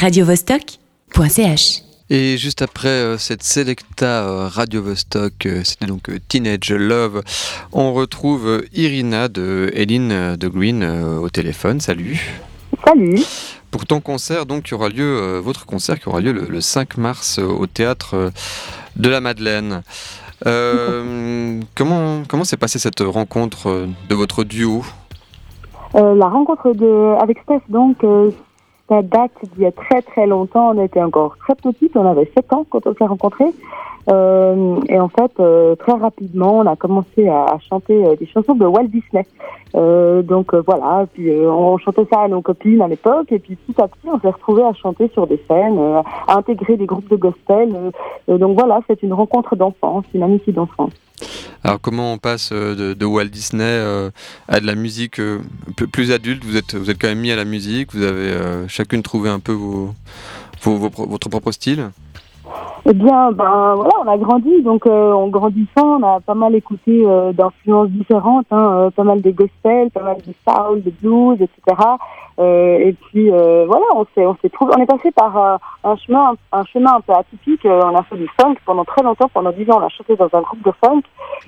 radiovostok.ch. Et juste après euh, cette Selecta euh, Radio Vostok, euh, c'était donc euh, Teenage Love, on retrouve euh, Irina de Eline euh, de Green euh, au téléphone. Salut. Salut. Pour ton concert, donc, qui aura lieu, euh, votre concert qui aura lieu le, le 5 mars euh, au théâtre euh, de la Madeleine. Euh, comment comment s'est passée cette rencontre euh, de votre duo? Euh, la rencontre de, avec Steph, donc, euh, ça date d'il y a très très longtemps. On était encore très petites, on avait 7 ans quand on s'est rencontrés. Euh, et en fait, euh, très rapidement, on a commencé à, chanter euh, des chansons de Walt Disney. Euh, donc euh, voilà, puis on chantait ça à nos copines à l'époque, et puis petit à petit, on s'est retrouvés à chanter sur des scènes, à intégrer des groupes de gospel. donc voilà, c'est une rencontre d'enfance, une amitié d'enfance. Alors comment on passe euh, de, Walt Disney euh, à de la musique euh, plus adulte? Vous êtes vous êtes quand même mis à la musique. Vous avez chacune trouvé un peu vos, votre propre style. Eh bien, ben voilà, on a grandi, donc euh, en grandissant, on a pas mal écouté euh, d'influences différentes, hein, euh, pas mal de gospel, pas mal de soul, de blues, etc. Euh, et puis euh, voilà, on s'est on s'est trouvé, on est passé par un chemin un chemin un peu atypique. On a fait du funk pendant très longtemps, pendant dix ans, on a chanté dans un groupe de funk.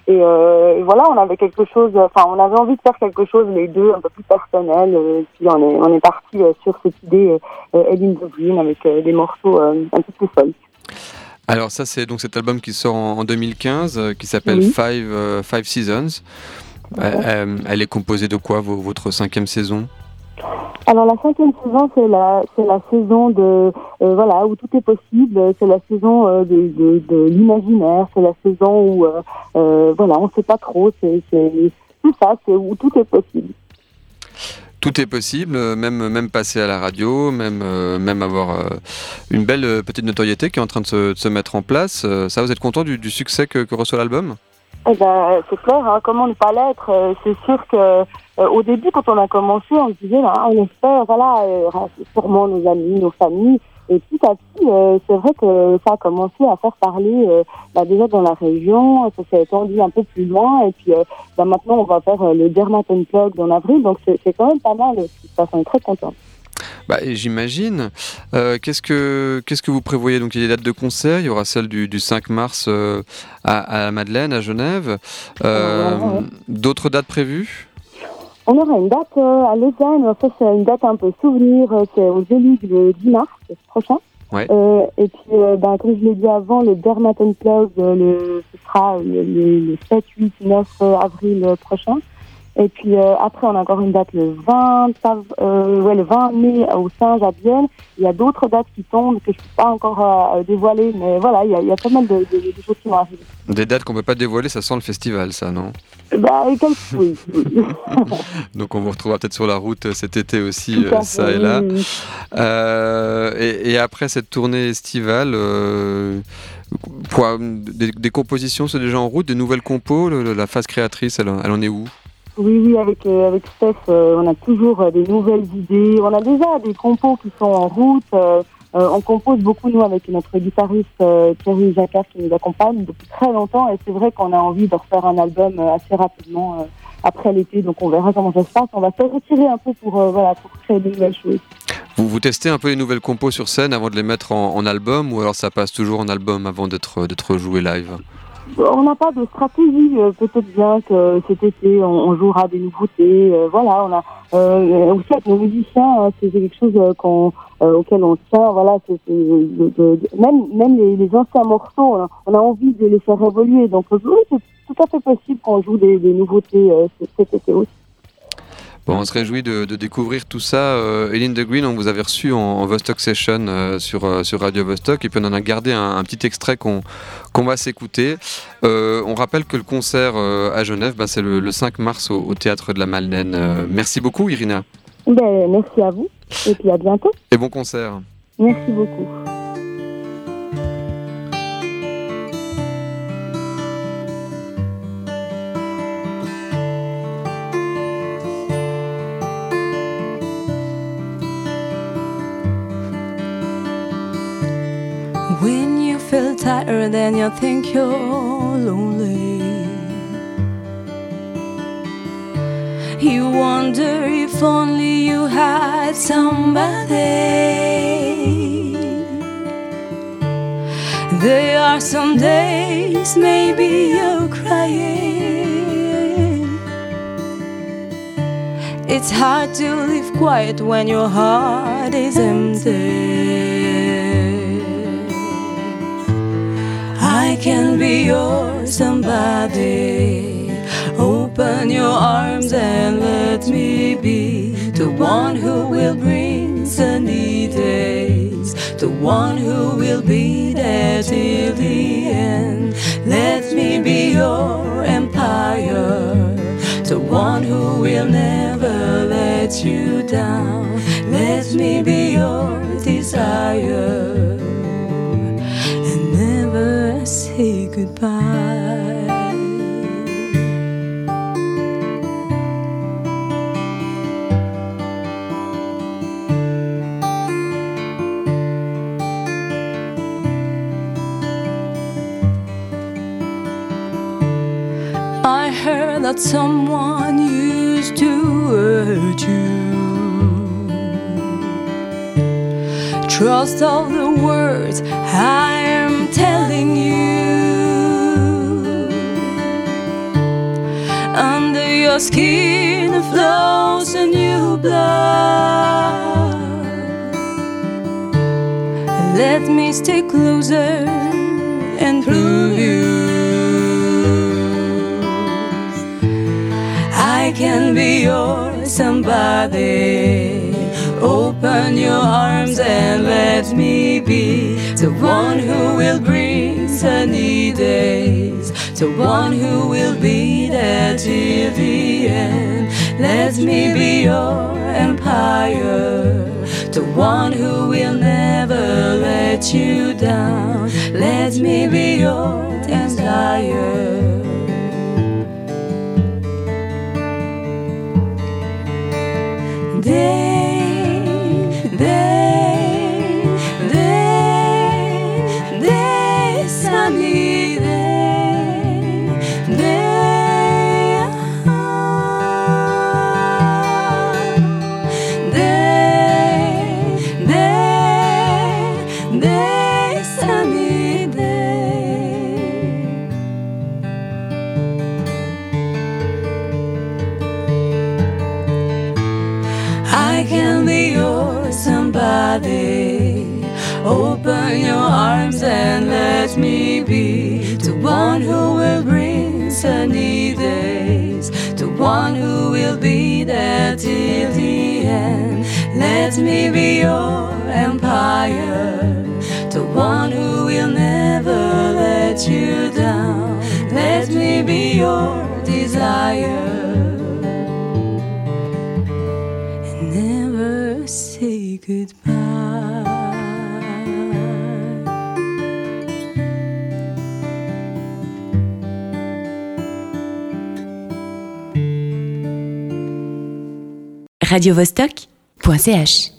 Et, et voilà, on avait quelque chose, enfin, on avait envie de faire quelque chose les deux un peu plus personnel. et puis on est on est parti sur cette idée euh, the Green avec des morceaux un peu plus folk. Alors ça c'est donc cet album qui sort en, en 2015 euh, qui s'appelle Oui. Five euh, Five Seasons. Euh, elle est composée de quoi vo- votre cinquième saison? Alors la cinquième saison, c'est la c'est la saison de euh, voilà où tout est possible. C'est la saison euh, de, de, de l'imaginaire. C'est la saison où euh, voilà on sait pas trop. C'est c'est c'est ça. C'est où tout est possible. Tout est possible, euh, même même passer à la radio, même euh, même avoir euh, une belle petite notoriété qui est en train de se, de se mettre en place. Ça, vous êtes content du, succès que, reçoit l'album? Eh ben c'est clair. Hein, comment ne pas l'être C'est sûr que au début quand on a commencé, on se disait là, on espère voilà sûrement nos amis, nos familles. Et petit à petit, euh, c'est vrai que ça a commencé à faire parler euh, bah, déjà dans la région, ça s'est étendu un peu plus loin, et puis euh, bah, maintenant on va faire le Dermat Unplugged en avril, donc c'est quand même pas mal, ce qui se passe, on est très content. Bah, J'imagine. Euh, Qu'est-ce que qu'est-ce que vous prévoyez? Donc il y a des dates de concert. Il y aura celle du, du 5 mars euh, à, à Madeleine, à Genève. Euh. D'autres dates prévues? On aura une date euh, à Lausanne, ça c'est une date un peu souvenir, euh, c'est aux élus le 10 mars prochain. Ouais. Euh, et puis, euh, ben, comme je l'ai dit avant, le Dermat Unplugged, euh, le, ce sera le, le, le 7, 8, 9 avril prochain. Et puis euh, après, on a encore une date le 20, av- euh, ouais, le 20 mai au Singe à Bienne. Il y a d'autres dates qui tombent que je ne peux pas encore euh, dévoiler, mais voilà, il y a, il y a pas mal de, de, de choses qui vont arriver. Des dates qu'on peut pas dévoiler, ça sent le festival, ça, non? Bah, quel- oui. Donc on vous retrouvera peut-être sur la route euh, cet été aussi, euh, ça et là. Euh, et, et après cette tournée estivale, euh, des, des compositions sont déjà en route, des nouvelles compos, le- la phase créatrice, elle en est où? Oui, oui, avec, euh, avec Steph, euh, on a toujours euh, des nouvelles idées. On a déjà des compos qui sont en route. on compose beaucoup, nous, avec notre guitariste Thierry Jacquard qui nous accompagne depuis très longtemps. Et c'est vrai qu'on a envie de refaire un album assez rapidement après l'été. Donc on verra comment ça se passe. On va se retirer un peu pour, voilà, pour créer de nouvelles choses. vous, vous testez un peu les nouvelles compos sur scène avant de les mettre en, en album ou alors ça passe toujours en album avant d'être joué live? On n'a pas de stratégie. euh, Peut-être bien que cet été, on, on jouera des nouveautés. euh, voilà, on a euh, aussi avec nos musiciens, hein, c'est quelque chose euh, euh, auquel on tient. Voilà, c'est, de- de- même même les, les anciens morceaux, on a, envie de les faire évoluer. Donc oui, c'est tout à fait possible qu'on joue des, des nouveautés euh, cet été aussi. Bon, on se réjouit de, de découvrir tout ça. Euh, Eline de Green, on vous avait reçu en, en Vostok Session euh, sur, euh, sur Radio Vostok et puis on en a gardé un, un petit extrait qu'on va s'écouter. Euh, on rappelle que le concert à Genève, bah, c'est le, le 5 mars au, au Théâtre de la Malnaine. Merci beaucoup Irina Ben, merci à vous et puis à bientôt. et bon concert. Merci beaucoup. When you feel tired and you think you're lonely, you wonder if only you had somebody. There are some days maybe you're crying. It's hard to live quiet when your heart is empty. Can be your somebody. Open your arms and let me be the one who will bring sunny days, the one who will be there till the end. Let me be your empire, the one who will never let you down. Let me be your desire goodbye. I heard that someone used to hurt you. Trust all the words I your skin flows a new blood. Let me stay closer and prove you. I can be your somebody. Open your arms and let me be the one who will bring sunny days, the one who will be there till the. Let me be your empire, the one who will never let you down. Let me be your desire. Day, I can be your somebody. Open your arms and let me be the one who will bring sunny days, the one who will be there till the end. Let me be your empire, the one who will never let you down. Let me be your desire. Say goodbye. radiovostok.ch